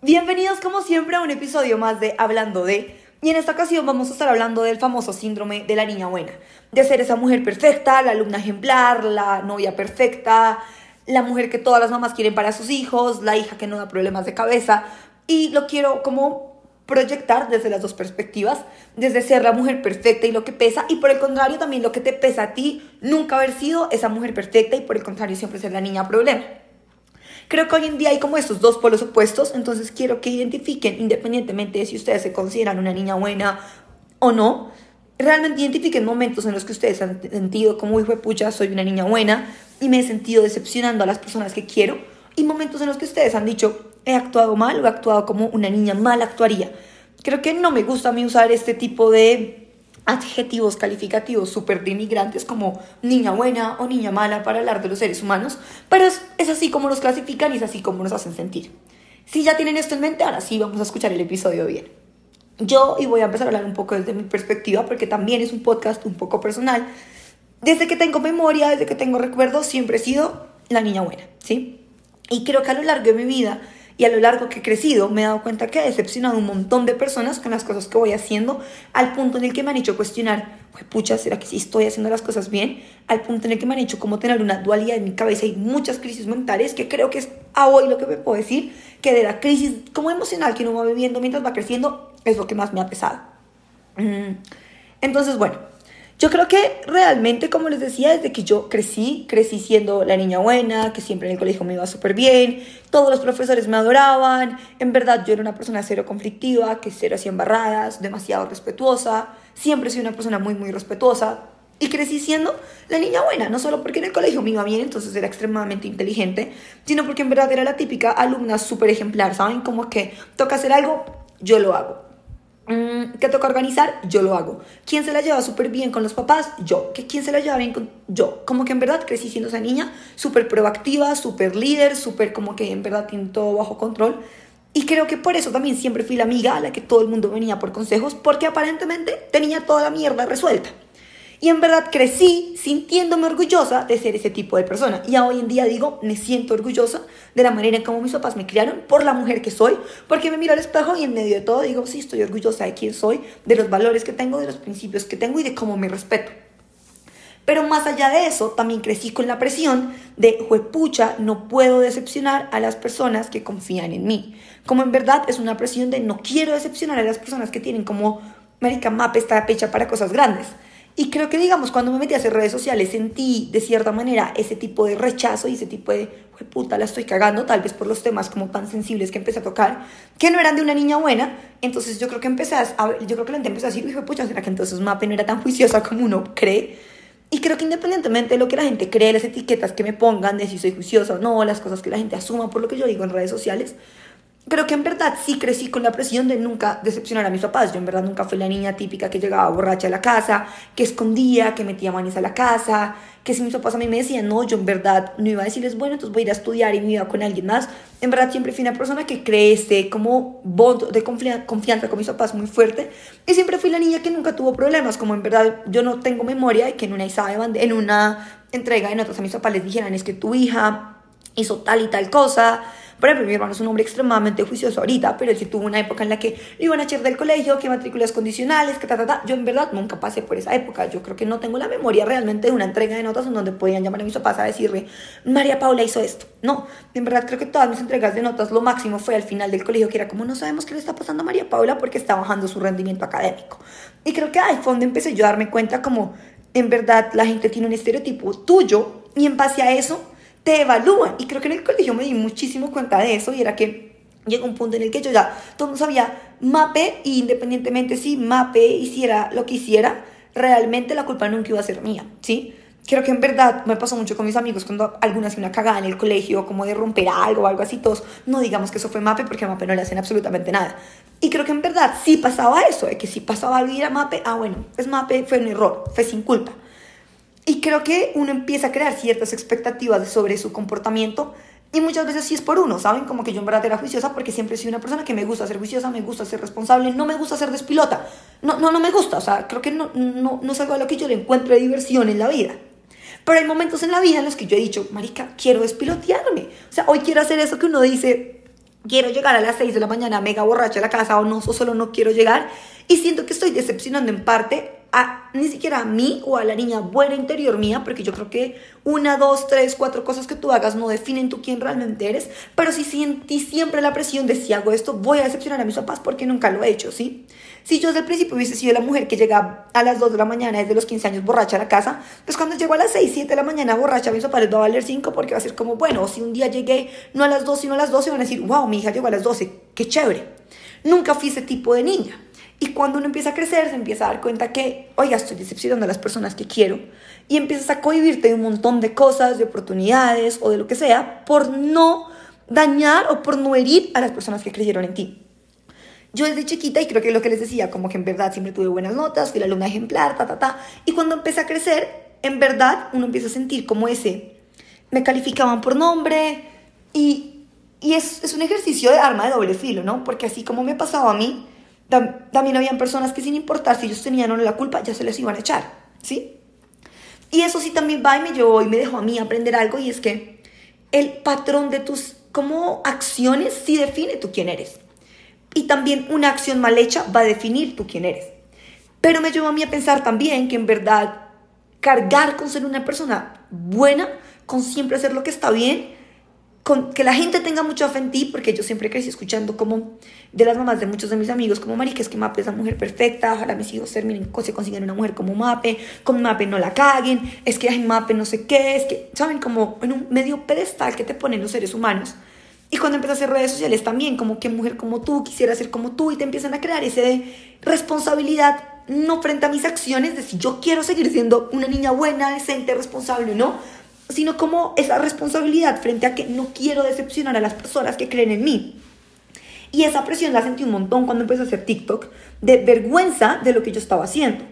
Bienvenidos como siempre a un episodio más de Hablando de... Y en esta ocasión vamos a estar hablando del famoso síndrome de la niña buena. De ser esa mujer perfecta, la alumna ejemplar, la novia perfecta, la mujer que todas las mamás quieren para sus hijos, la hija que no da problemas de cabeza. Y lo quiero como proyectar desde las dos perspectivas, desde ser la mujer perfecta y lo que pesa, y por el contrario también lo que te pesa a ti, nunca haber sido esa mujer perfecta y por el contrario siempre ser la niña problema. Creo que hoy en día hay como estos dos polos opuestos, entonces quiero que identifiquen, independientemente de si ustedes se consideran una niña buena o no, realmente identifiquen momentos en los que ustedes han sentido como hijo de pucha, soy una niña buena y me he sentido decepcionando a las personas que quiero, y momentos en los que ustedes han dicho, he actuado mal o he actuado como una niña mal actuaría. Creo que no me gusta a mí usar este tipo de adjetivos calificativos súper denigrantes como niña buena o niña mala para hablar de los seres humanos, pero es, es así como los clasifican y es así como nos hacen sentir. Si ya tienen esto en mente, ahora sí vamos a escuchar el episodio bien. Yo, y voy a empezar a hablar un poco desde mi perspectiva, porque también es un podcast un poco personal, desde que tengo memoria, desde que tengo recuerdos, siempre he sido la niña buena, ¿sí? Y creo que a lo largo de mi vida y a lo largo que he crecido me he dado cuenta que he decepcionado un montón de personas con las cosas que voy haciendo, al punto en el que me han hecho cuestionar, pucha, ¿será que sí estoy haciendo las cosas bien? Al punto en el que me han hecho como tener una dualidad en mi cabeza y muchas crisis mentales, que creo que es a hoy lo que me puedo decir, que de la crisis como emocional que uno va viviendo mientras va creciendo, es lo que más me ha pesado. Mm. Entonces, bueno, yo creo que realmente, como les decía, desde que yo crecí, crecí siendo la niña buena, que siempre en el colegio me iba súper bien, todos los profesores me adoraban, en verdad yo era una persona cero conflictiva, que cero hacía embarradas, demasiado respetuosa, siempre soy una persona muy, muy respetuosa, y crecí siendo la niña buena, no solo porque en el colegio me iba bien, entonces era extremadamente inteligente, sino porque en verdad era la típica alumna súper ejemplar, ¿saben? Como que toca hacer algo, yo lo hago Mm, ¿Qué toca organizar? Yo lo hago. ¿Quién se la lleva súper bien con los papás? Yo. ¿Que ¿Quién se la lleva bien con yo? Como que en verdad crecí siendo esa niña súper proactiva, súper líder, súper como que en verdad tiene todo bajo control. Y creo que por eso también siempre fui la amiga a la que todo el mundo venía por consejos, porque aparentemente tenía toda la mierda resuelta. Y en verdad crecí sintiéndome orgullosa de ser ese tipo de persona. Y hoy en día digo, me siento orgullosa de la manera en cómo mis papás me criaron, por la mujer que soy, porque me miro al espejo y en medio de todo digo, sí, estoy orgullosa de quién soy, de los valores que tengo, de los principios que tengo y de cómo me respeto. Pero más allá de eso, también crecí con la presión de, juepucha, no puedo decepcionar a las personas que confían en mí. Como en verdad es una presión de no quiero decepcionar a las personas que tienen como, América Map está pecha para cosas grandes. Y creo que, digamos, cuando me metí a hacer redes sociales, sentí de cierta manera ese tipo de rechazo y ese tipo de, puta, la estoy cagando, tal vez por los temas como tan sensibles que empecé a tocar, que no eran de una niña buena. Entonces yo creo que empecé a, yo creo que la gente empezó a decir, hijo pucha, ¿será que entonces Mape no era tan juiciosa como uno cree? Y creo que independientemente de lo que la gente cree, las etiquetas que me pongan de si soy juiciosa o no, las cosas que la gente asuma por lo que yo digo en redes sociales, creo que en verdad sí crecí con la presión de nunca decepcionar a mis papás. Yo en verdad nunca fui la niña típica que llegaba borracha a la casa, que escondía, que metía manis a la casa, que si mis papás a mí me decían, no, yo en verdad no iba a decirles, bueno, entonces voy a ir a estudiar y me iba con alguien más. En verdad siempre fui una persona que crece como bond de confianza con mis papás muy fuerte. Y siempre fui la niña que nunca tuvo problemas, como en verdad yo no tengo memoria y que en una, en una entrega de notas a mis papás les dijeran, es que tu hija hizo tal y tal cosa por ejemplo, mi hermano es un hombre extremadamente juicioso ahorita, pero él sí tuvo una época en la que iban a echar del colegio, que matrículas condicionales, que ta, ta, ta. Yo en verdad nunca pasé por esa época. Yo creo que no tengo la memoria realmente de una entrega de notas en donde podían llamar a mis papás a decirle, María Paula hizo esto. No, en verdad creo que todas mis entregas de notas, lo máximo fue al final del colegio, que era como, no sabemos qué le está pasando a María Paula porque está bajando su rendimiento académico. Y creo que fue donde empecé yo a darme cuenta como, en verdad, la gente tiene un estereotipo tuyo y en base a eso te evalúan. Y creo que en el colegio me di muchísimo cuenta de eso y era que llegó un punto en el que yo ya todo sabía mape y independientemente si mape hiciera lo que hiciera, realmente la culpa nunca iba a ser mía, ¿sí? Creo que en verdad me pasó mucho con mis amigos cuando alguna hacía una cagada en el colegio, como de romper algo o algo así, todos, no digamos que eso fue MAPE porque a MAPE no le hacen absolutamente nada. Y creo que en verdad sí pasaba eso, de que si pasaba algo y era MAPE, ah bueno, es MAPE, fue un error, fue sin culpa. Y creo que uno empieza a crear ciertas expectativas sobre su comportamiento y muchas veces sí es por uno, ¿saben? Como que yo en verdad era juiciosa porque siempre soy una persona que me gusta ser juiciosa, me gusta ser responsable, no me gusta ser despilota. No, no, no me gusta, o sea, creo que no, no, no es algo a lo que yo le encuentro diversión en la vida. Pero hay momentos en la vida en los que yo he dicho, marica, quiero despilotearme. O sea, hoy quiero hacer eso que uno dice, quiero llegar a las 6 de la mañana mega borracha a la casa o no, o solo no quiero llegar y siento que estoy decepcionando en parte a ni siquiera a mí o a la niña buena interior mía, porque yo creo que una, dos, tres, cuatro cosas que tú hagas no definen tú quién realmente eres, pero si sentí siempre la presión de si hago esto voy a decepcionar a mis papás porque nunca lo he hecho, ¿sí? Si yo desde el principio hubiese sido la mujer que llega a las 2 de la mañana desde los 15 años borracha a la casa, pues cuando llego a las 6, 7 de la mañana borracha a mis papás les va a valer 5 porque va a ser como, bueno, si un día llegué no a las 2 sino a las 12 van a decir, wow, mi hija llegó a las 12, qué chévere. Nunca fui ese tipo de niña. Y cuando uno empieza a crecer, se empieza a dar cuenta que, oiga, estoy decepcionando a las personas que quiero. Y empiezas a cohibirte de un montón de cosas, de oportunidades o de lo que sea, por no dañar o por no herir a las personas que creyeron en ti. Yo desde chiquita, y creo que lo que les decía, como que en verdad siempre tuve buenas notas, fui la alumna ejemplar, ta, ta, ta. Y cuando empecé a crecer, en verdad uno empieza a sentir como ese, me calificaban por nombre y, y es, es un ejercicio de arma de doble filo, ¿no? Porque así como me pasaba a mí, también habían personas que sin importar si ellos tenían o no la culpa, ya se les iban a echar, ¿sí? Y eso sí también va y me llevó y me dejó a mí aprender algo y es que el patrón de tus como acciones sí define tú quién eres. Y también una acción mal hecha va a definir tú quién eres. Pero me llevó a mí a pensar también que en verdad cargar con ser una persona buena, con siempre hacer lo que está bien, que la gente tenga mucha fe en ti, porque yo siempre crecí escuchando como de las mamás de muchos de mis amigos, como Marica, es que Mape es la mujer perfecta, ojalá mis hijos terminen, se consigan una mujer como Mape, con Mape no la caguen, es que hay Mape no sé qué, es que, ¿saben? Como en un medio pedestal que te ponen los seres humanos. Y cuando empiezas a hacer redes sociales también, como que mujer como tú, quisiera ser como tú, y te empiezan a crear ese de responsabilidad, no frente a mis acciones, de si yo quiero seguir siendo una niña buena, decente, responsable o no, sino como esa responsabilidad frente a que no quiero decepcionar a las personas que creen en mí. Y esa presión la sentí un montón cuando empecé a hacer TikTok, de vergüenza de lo que yo estaba haciendo.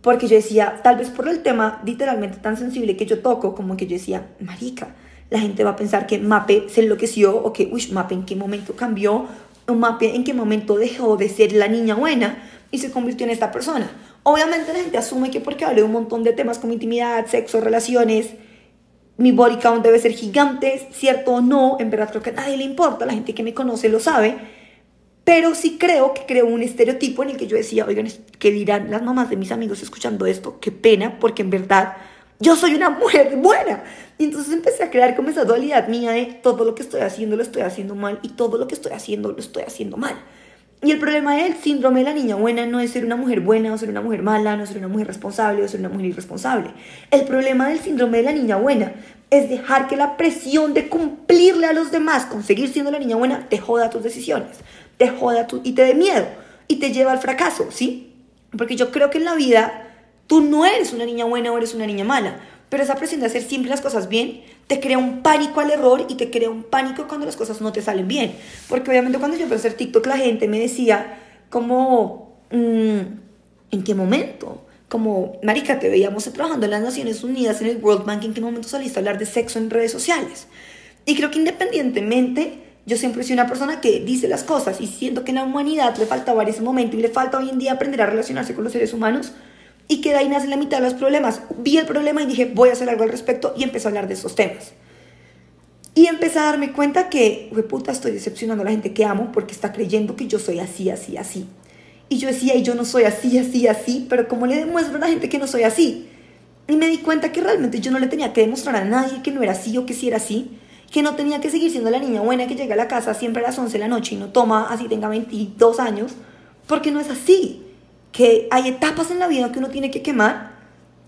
Porque yo decía, tal vez por el tema literalmente tan sensible que yo toco, como que yo decía, marica, la gente va a pensar que Mape se enloqueció o que, uy, Mape en qué momento cambió, o Mape en qué momento dejó de ser la niña buena y se convirtió en esta persona. Obviamente la gente asume que porque hablé un montón de temas como intimidad, sexo, relaciones, mi body count debe ser gigante, cierto o no, en verdad creo que a nadie le importa, la gente que me conoce lo sabe, pero sí creo que creo un estereotipo en el que yo decía, oigan, ¿qué dirán las mamás de mis amigos escuchando esto? Qué pena, porque en verdad yo soy una mujer buena. Y entonces empecé a crear como esa dualidad mía de todo lo que estoy haciendo lo estoy haciendo mal y todo lo que estoy haciendo lo estoy haciendo mal. Y el problema del síndrome de la niña buena no es ser una mujer buena o ser una mujer mala, no ser una mujer responsable o ser una mujer irresponsable. El problema del síndrome de la niña buena es dejar que la presión de cumplirle a los demás, conseguir siendo la niña buena, te joda tus decisiones, te joda tu, y te dé miedo y te lleva al fracaso, ¿sí? Porque yo creo que en la vida tú no eres una niña buena o eres una niña mala, pero esa presión de hacer siempre las cosas bien te crea un pánico al error y te crea un pánico cuando las cosas no te salen bien. Porque obviamente cuando yo empecé a hacer TikTok la gente me decía como, mm, ¿en qué momento? Como, marica, te veíamos trabajando en las Naciones Unidas, en el World Bank, ¿en qué momento saliste a hablar de sexo en redes sociales? Y creo que independientemente, yo siempre soy una persona que dice las cosas y siento que en la humanidad le faltaba ese momento y le falta hoy en día aprender a relacionarse con los seres humanos y que de ahí nace la mitad de los problemas. Vi el problema y dije, voy a hacer algo al respecto y empecé a hablar de esos temas. Y empecé a darme cuenta que, puta, estoy decepcionando a la gente que amo porque está creyendo que yo soy así, así, así. Y yo decía, y yo no soy así, así, así, pero como le demuestro a la gente que no soy así? Y me di cuenta que realmente yo no le tenía que demostrar a nadie que no era así o que sí era así, que no tenía que seguir siendo la niña buena que llega a la casa siempre a las 11 de la noche y no toma así tenga 22 años, porque no es así que hay etapas en la vida que uno tiene que quemar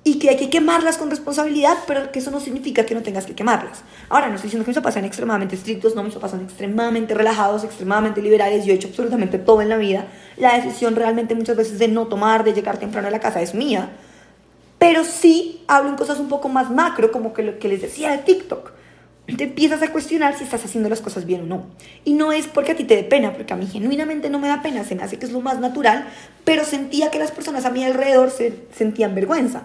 y que hay que quemarlas con responsabilidad, pero que eso no significa que no tengas que quemarlas. Ahora, no estoy diciendo que mis papás sean extremadamente estrictos, no, mis papás son extremadamente relajados, extremadamente liberales, yo he hecho absolutamente todo en la vida. La decisión realmente muchas veces de no tomar, de llegar temprano a la casa es mía, pero sí hablo en cosas un poco más macro, como que lo que les decía de TikTok te empiezas a cuestionar si estás haciendo las cosas bien o no. Y no es porque a ti te dé pena, porque a mí genuinamente no me da pena, se me hace que es lo más natural, pero sentía que las personas a mi alrededor se sentían vergüenza.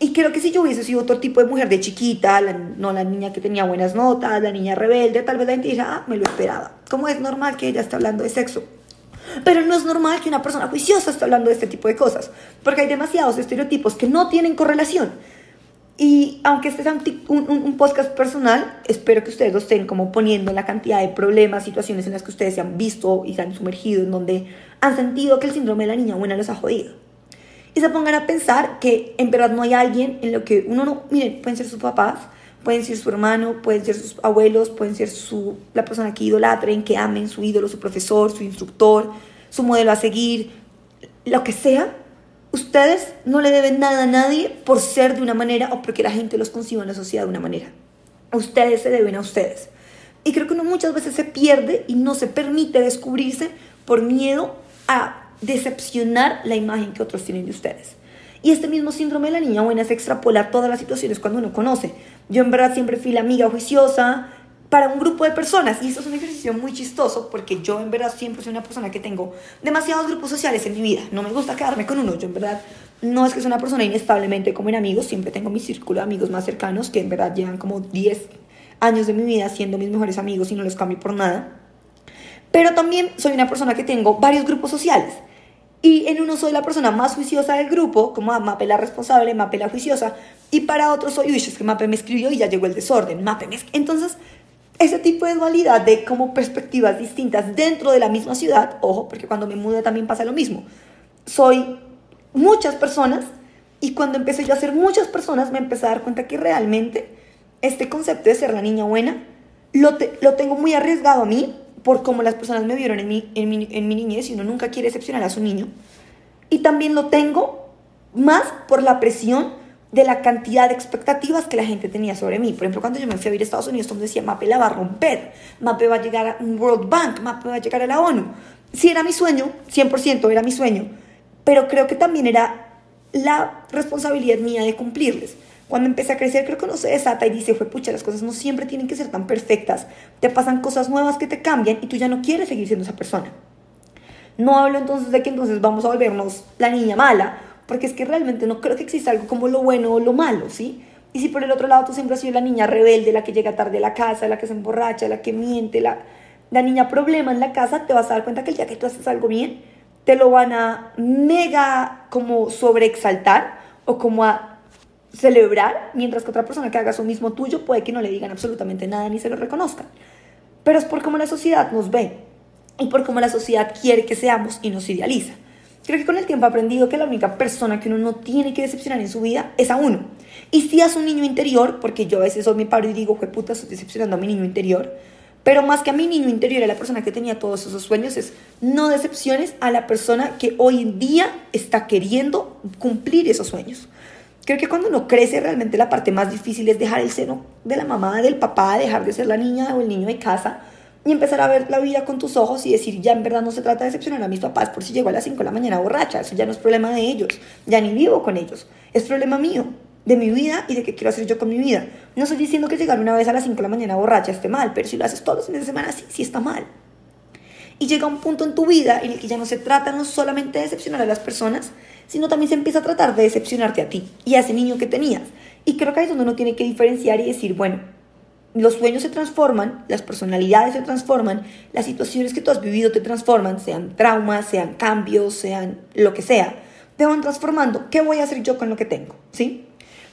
Y creo que si yo hubiese sido otro tipo de mujer de chiquita, no la niña que tenía buenas notas, la niña rebelde, tal vez la gente diría, ah, me lo esperaba. ¿Cómo es normal que ella esté hablando de sexo? Pero no es normal que una persona juiciosa esté hablando de este tipo de cosas, porque hay demasiados estereotipos que no tienen correlación. Y aunque este sea un, un, podcast personal, espero que ustedes lo estén como poniendo en la cantidad de problemas, situaciones en las que ustedes se han visto y se han sumergido, en donde han sentido que el síndrome de la niña buena los ha jodido. Y se pongan a pensar que en verdad no hay alguien en lo que uno no, miren, pueden ser sus papás, pueden ser su hermano, pueden ser sus abuelos, pueden ser su, la persona que idolatren, que amen su ídolo, su profesor, su instructor, su modelo a seguir, lo que sea, Ustedes no le deben nada a nadie por ser de una manera o porque la gente los conciba en la sociedad de una manera. Ustedes se deben a ustedes. Y creo que uno muchas veces se pierde y no se permite descubrirse por miedo a decepcionar la imagen que otros tienen de ustedes. Y este mismo síndrome de la niña buena se extrapola a todas las situaciones cuando uno conoce. Yo en verdad siempre fui la amiga juiciosa, para un grupo de personas. Y esto es un ejercicio muy chistoso porque yo en verdad siempre soy una persona que tengo demasiados grupos sociales en mi vida. No me gusta quedarme con uno. Yo en verdad no es que soy una persona inestablemente como en amigos. Siempre tengo mi círculo de amigos más cercanos que en verdad llevan como 10 años de mi vida siendo mis mejores amigos y no los cambio por nada. Pero también soy una persona que tengo varios grupos sociales. Y en uno soy la persona más juiciosa del grupo, como Mape la responsable, Mape la juiciosa, y para otro soy, uy, es que Mape me escribió y ya llegó el desorden, Mape me... Entonces, ese tipo de dualidad de como perspectivas distintas dentro de la misma ciudad, ojo, porque cuando me mudé también pasa lo mismo. Soy muchas personas y cuando empecé yo a ser muchas personas me empecé a dar cuenta que realmente este concepto de ser la niña buena lo, lo tengo muy arriesgado a mí por cómo las personas me vieron en mi, en, mi, en mi niñez y uno nunca quiere decepcionar a su niño. Y también lo tengo más por la presión de la cantidad de expectativas que la gente tenía sobre mí. Por ejemplo, cuando yo me fui a vivir a Estados Unidos, todo decía, Mape la va a romper, Mape va a llegar a un World Bank, Mape va a llegar a la ONU. Sí era mi sueño, 100% era mi sueño, pero creo que también era la responsabilidad mía de cumplirles. Cuando empecé a crecer, creo que uno se desata y dice, fue pucha, las cosas no siempre tienen que ser tan perfectas. Te pasan cosas nuevas que te cambian y tú ya no quieres seguir siendo esa persona. No hablo entonces de que entonces vamos a volvernos la niña mala porque es que realmente no creo que exista algo como lo bueno o lo malo, ¿sí? Y si por el otro lado tú siempre has sido la niña rebelde, la que llega tarde a la casa, la que se emborracha, la que miente, la, la niña problema en la casa, te vas a dar cuenta que el día que tú haces algo bien, te lo van a mega como sobreexaltar o como a celebrar, mientras que otra persona que haga eso mismo tuyo puede que no le digan absolutamente nada ni se lo reconozcan. Pero es por cómo la sociedad nos ve y por cómo la sociedad quiere que seamos y nos idealiza. Creo que con el tiempo he aprendido que la única persona que uno no tiene que decepcionar en su vida es a uno. Y si es un niño interior, porque yo a veces soy mi paro y digo, puta, estoy decepcionando a mi niño interior. Pero más que a mi niño interior, a la persona que tenía todos esos sueños, es no decepciones a la persona que hoy en día está queriendo cumplir esos sueños. Creo que cuando uno crece, realmente la parte más difícil es dejar el seno de la mamá, del papá, dejar de ser la niña o el niño de casa y empezar a ver la vida con tus ojos y decir, ya en verdad no se trata de decepcionar a mis papás por si llego a las 5 de la mañana borracha, eso ya no es problema de ellos, ya ni vivo con ellos, es problema mío, de mi vida y de qué quiero hacer yo con mi vida. No estoy diciendo que llegar una vez a las 5 de la mañana borracha esté mal, pero si lo haces todos los fines de semana, sí, sí está mal. Y llega un punto en tu vida en el que ya no se trata no solamente de decepcionar a las personas, sino también se empieza a tratar de decepcionarte a ti y a ese niño que tenías. Y creo que ahí es donde uno tiene que diferenciar y decir, bueno, los sueños se transforman, las personalidades se transforman, las situaciones que tú has vivido te transforman, sean traumas, sean cambios, sean lo que sea, te van transformando. ¿Qué voy a hacer yo con lo que tengo? ¿Sí?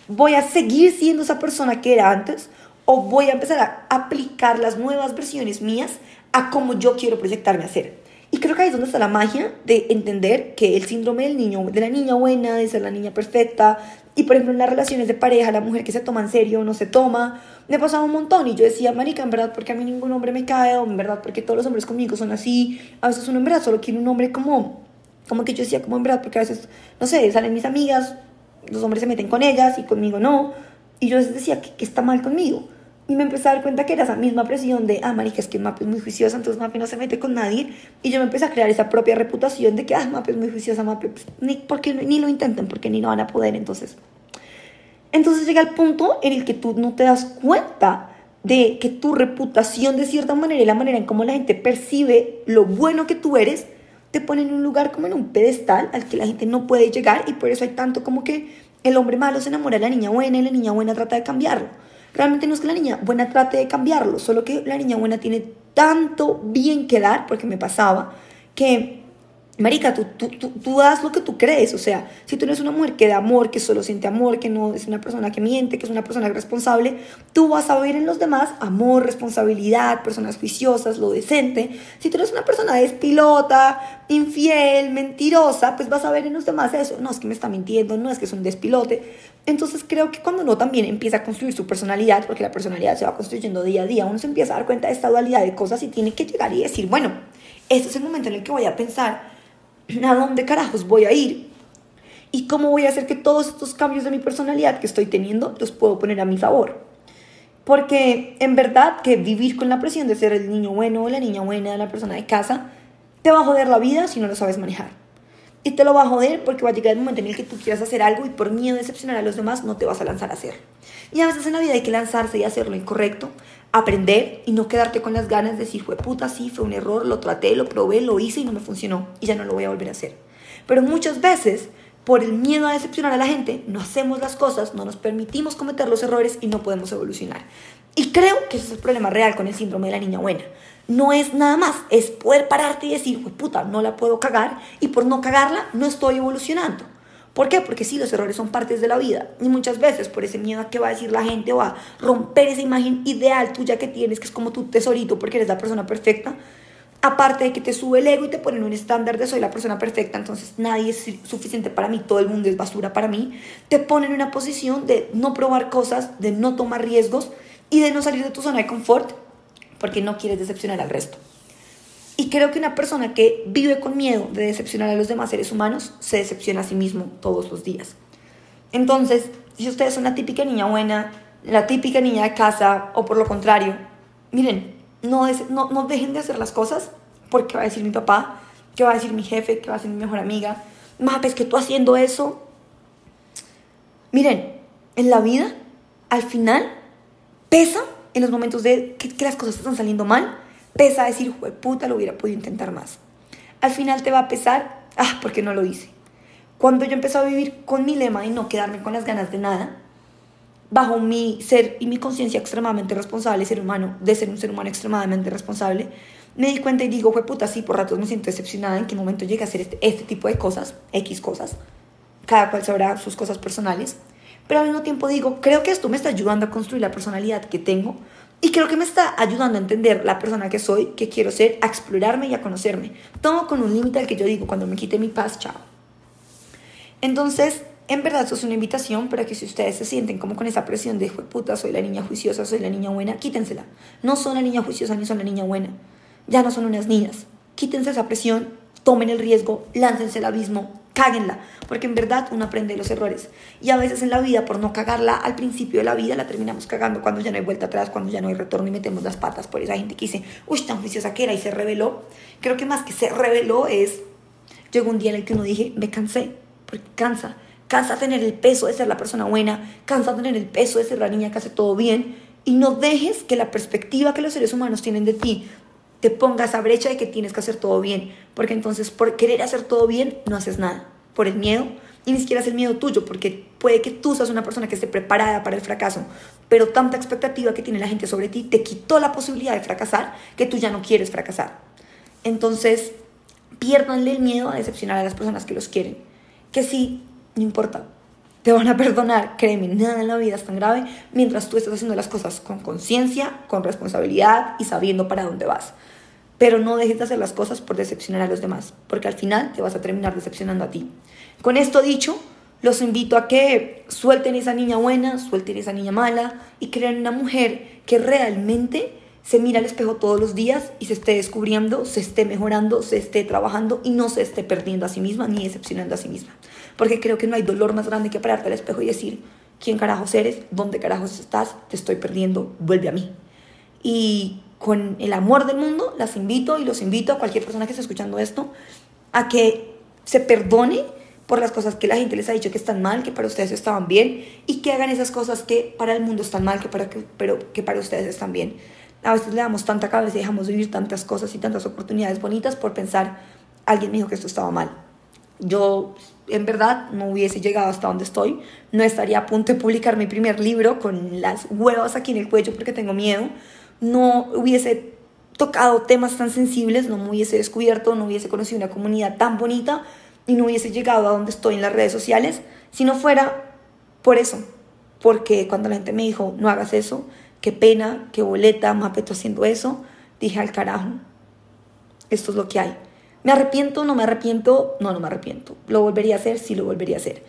¿Voy a seguir siendo esa persona que era antes o voy a empezar a aplicar las nuevas versiones mías a cómo yo quiero proyectarme a ser? Y creo que ahí es donde está la magia de entender que el síndrome del niño, de la niña buena, de ser la niña perfecta, y por ejemplo en las relaciones de pareja, la mujer que se toma en serio no se toma, me pasaba un montón y yo decía, marica, en verdad, porque a mí ningún hombre me cae, o en verdad, porque todos los hombres conmigo son así, a veces uno en verdad solo quiere un hombre como, como que yo decía, como en verdad, porque a veces, no sé, salen mis amigas, los hombres se meten con ellas y conmigo no, y yo veces decía, ¿qué, está mal conmigo? Y me empecé a dar cuenta que era esa misma presión de, ah, marica, es que Mape es muy juiciosa, entonces Mape no se mete con nadie. Y yo me empecé a crear esa propia reputación de que, ah, Mape es muy juiciosa, Mape, pues, ni, porque, ni lo intenten, porque ni lo van a poder, entonces entonces llega el punto en el que tú no te das cuenta de que tu reputación de cierta manera y la manera en cómo la gente percibe lo bueno que tú eres, te pone en un lugar como en un pedestal al que la gente no puede llegar y por eso hay tanto como que el hombre malo se enamora de la niña buena y la niña buena trata de cambiarlo. Realmente no es que la niña buena trate de cambiarlo, solo que la niña buena tiene tanto bien que dar, porque me pasaba, que Marica, tú, tú, tú, tú, das lo que tú crees, o sea, si tú eres una mujer que da amor, que solo siente amor, que no es una persona que miente, que es una persona responsable, tú vas a ver en los demás amor, responsabilidad, personas juiciosas, lo decente. Si tú eres una persona despilota, infiel, mentirosa, pues vas a ver en los demás eso, no es que me está mintiendo, no es que es un despilote. Entonces creo que cuando uno también empieza a construir su personalidad, porque la personalidad se va construyendo día a día, uno se empieza a dar cuenta de esta dualidad de cosas y tiene que llegar y decir, bueno, este es el momento en el que voy a pensar ¿a dónde carajos voy a ir? ¿Y cómo voy a hacer que todos estos cambios de mi personalidad que estoy teniendo los puedo poner a mi favor? Porque en verdad que vivir con la presión de ser el niño bueno o la niña buena, la persona de casa, te va a joder la vida si no lo sabes manejar. Y te lo va a joder porque va a llegar el momento en el que tú quieras hacer algo y por miedo de decepcionar a los demás no te vas a lanzar a hacer. Y a veces en la vida hay que lanzarse y hacer lo incorrecto, aprender y no quedarte con las ganas de decir, fue puta, sí, fue un error, lo traté, lo probé, lo hice y no me funcionó y ya no lo voy a volver a hacer. Pero muchas veces, por el miedo a decepcionar a la gente, no hacemos las cosas, no nos permitimos cometer los errores y no podemos evolucionar. Y creo que ese es el problema real con el síndrome de la niña buena. No es nada más, es poder pararte y decir, puta, no la puedo cagar y por no cagarla no estoy evolucionando. ¿Por qué? Porque sí, los errores son partes de la vida. Y muchas veces por ese miedo a qué va a decir la gente o a romper esa imagen ideal tuya que tienes, que es como tu tesorito porque eres la persona perfecta, aparte de que te sube el ego y te ponen un estándar de soy la persona perfecta, entonces nadie es suficiente para mí, todo el mundo es basura para mí, te ponen en una posición de no probar cosas, de no tomar riesgos y de no salir de tu zona de confort porque no quieres decepcionar al resto. Y creo que una persona que vive con miedo de decepcionar a los demás seres humanos se decepciona a sí mismo todos los días. Entonces, si ustedes son la típica niña buena, la típica niña de casa, o por lo contrario, miren, no, no, no dejen de hacer las cosas porque va a decir mi papá, que va a decir mi jefe, que va a decir mi mejor amiga. Más, es que tú haciendo eso. Miren, en la vida, al final, pesa en los momentos de que, que las cosas están saliendo mal pesa decir, puta, lo hubiera podido intentar más. Al final te va a pesar, ah, porque no lo hice. Cuando yo empecé a vivir con mi lema y no quedarme con las ganas de nada, bajo mi ser y mi conciencia extremadamente responsable, ser humano, de ser un ser humano extremadamente responsable, me di cuenta y digo, fue puta, sí, por ratos me siento decepcionada en qué momento llegue a hacer este, este tipo de cosas, X cosas. Cada cual sabrá sus cosas personales. Pero al mismo tiempo digo, creo que esto me está ayudando a construir la personalidad que tengo, y creo que me está ayudando a entender la persona que soy, que quiero ser, a explorarme y a conocerme. Todo con un límite al que yo digo, cuando me quite mi paz, chao. Entonces, en verdad, eso es una invitación para que si ustedes se sienten como con esa presión de, puta, soy la niña juiciosa, soy la niña buena, quítensela. No son la niña juiciosa ni son la niña buena. Ya no son unas niñas. Quítense esa presión, tomen el riesgo, láncense al abismo, cáguenla, porque en verdad uno aprende los errores. Y a veces en la vida, por no cagarla al principio de la vida, la terminamos cagando cuando ya no hay vuelta atrás, cuando ya no hay retorno y metemos las patas por esa gente que dice, uy, tan juiciosa que era y se reveló. Creo que más que se reveló es, llegó un día en el que uno dije, me cansé, porque cansa. Cansa tener el peso de ser la persona buena, cansa tener el peso de ser la niña que hace todo bien. Y no dejes que la perspectiva que los seres humanos tienen de ti te ponga esa brecha de que tienes que hacer todo bien, porque entonces por querer hacer todo bien no haces nada, por el miedo, y ni siquiera es el miedo tuyo, porque puede que tú seas una persona que esté preparada para el fracaso, pero tanta expectativa que tiene la gente sobre ti te quitó la posibilidad de fracasar que tú ya no quieres fracasar. Entonces, piérdanle el miedo a decepcionar a las personas que los quieren, que sí, no importa, te van a perdonar, créeme, nada en la vida es tan grave mientras tú estás haciendo las cosas con conciencia, con responsabilidad y sabiendo para dónde vas. Pero no dejes de hacer las cosas por decepcionar a los demás, porque al final te vas a terminar decepcionando a ti. Con esto dicho, los invito a que suelten esa niña buena, suelten esa niña mala y crean una mujer que realmente se mira al espejo todos los días y se esté descubriendo, se esté mejorando, se esté trabajando y no se esté perdiendo a sí misma ni decepcionando a sí misma. Porque creo que no hay dolor más grande que pararte al espejo y decir, ¿quién carajos eres? ¿Dónde carajos estás? Te estoy perdiendo, vuelve a mí. Y con el amor del mundo, las invito y los invito a cualquier persona que esté escuchando esto a que se perdone por las cosas que la gente les ha dicho que están mal, que para ustedes estaban bien, y que hagan esas cosas que para el mundo están mal, que para, que, pero que para ustedes están bien. A veces le damos tanta cabeza y dejamos de vivir tantas cosas y tantas oportunidades bonitas por pensar, alguien me dijo que esto estaba mal. Yo, en verdad, no hubiese llegado hasta donde estoy, no estaría a punto de publicar mi primer libro con las huevas aquí en el cuello porque tengo miedo, no hubiese tocado temas tan sensibles, no me hubiese descubierto, no hubiese conocido una comunidad tan bonita y no hubiese llegado a donde estoy en las redes sociales si no fuera por eso. Porque cuando la gente me dijo, no hagas eso, qué pena, qué boleta, Mapeto haciendo eso, dije al carajo, esto es lo que hay. ¿Me arrepiento? ¿No me arrepiento? No, no me arrepiento. ¿Lo volvería a hacer? Sí, lo volvería a hacer.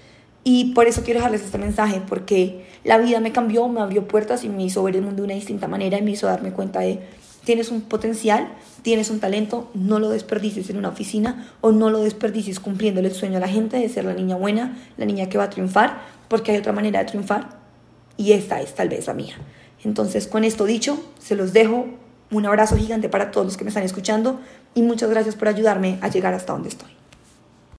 Y por eso quiero dejarles este mensaje, porque la vida me cambió, me abrió puertas y me hizo ver el mundo de una distinta manera y me hizo darme cuenta de, tienes un potencial, tienes un talento, no lo desperdicies en una oficina o no lo desperdicies cumpliéndole el sueño a la gente de ser la niña buena, la niña que va a triunfar, porque hay otra manera de triunfar y esta es tal vez la mía. Entonces, con esto dicho, se los dejo. Un abrazo gigante para todos los que me están escuchando y muchas gracias por ayudarme a llegar hasta donde estoy.